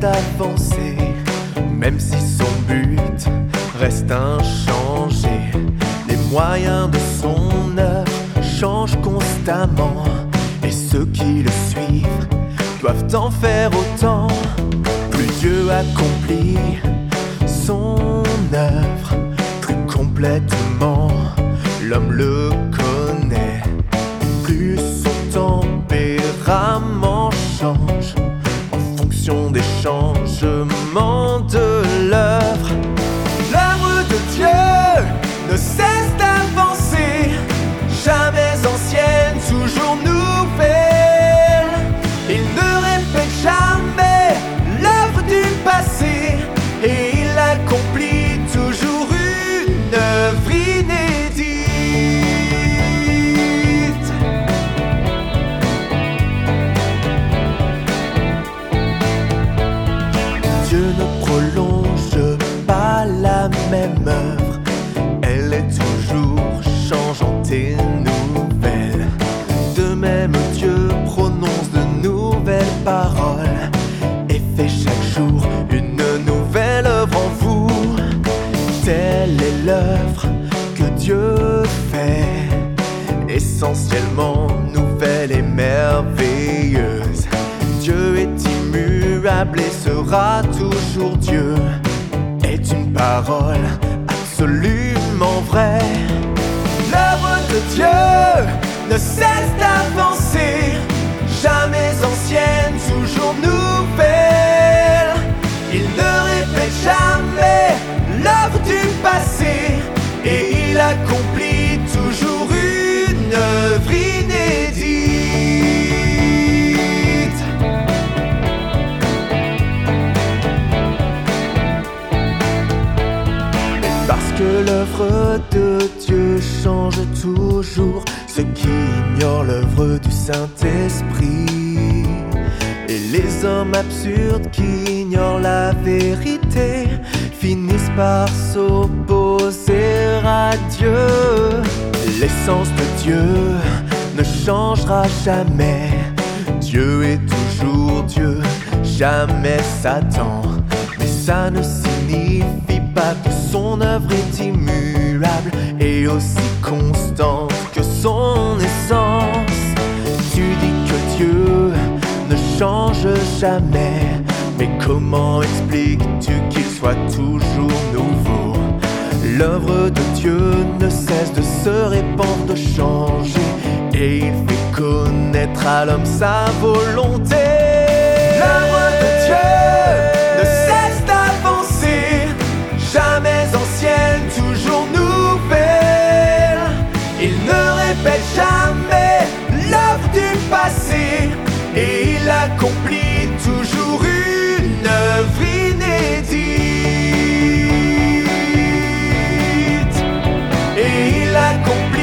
d'avancer, même si son but reste inchangé. Les moyens de son œuvre changent constamment, et ceux qui le suivent doivent en faire autant. Plus Dieu accomplit son œuvre, plus complètement l'homme le connaît. Des changements de l'œuvre. L'œuvre de Dieu ne cesse changeante et nouvelle. De même, Dieu prononce de nouvelles paroles et fait chaque jour une nouvelle œuvre en vous. Telle est l'œuvre que Dieu fait, essentiellement nouvelle et merveilleuse. Dieu est immuable et sera toujours Dieu, est une parole absolument vraie. Ne cesse d'avancer, jamais ancienne, toujours nouvelle. Il ne répète jamais l'œuvre du passé et il accomplit toujours une œuvre inédite. Parce que l'œuvre de Dieu change toujours, ceux qui ignorent l'œuvre du Saint-Esprit. Et les hommes absurdes qui ignorent la vérité finissent par s'opposer à Dieu. L'essence de Dieu ne changera jamais. Dieu est toujours Dieu, jamais Satan. Mais ça ne signifie pas que son œuvre est immuable et aussi constante que son essence. Tu dis que Dieu ne change jamais, mais comment expliques-tu qu'il soit toujours nouveau? L'œuvre de Dieu ne cesse de se répandre, de changer, et il fait connaître à l'homme sa volonté. y la complicidad.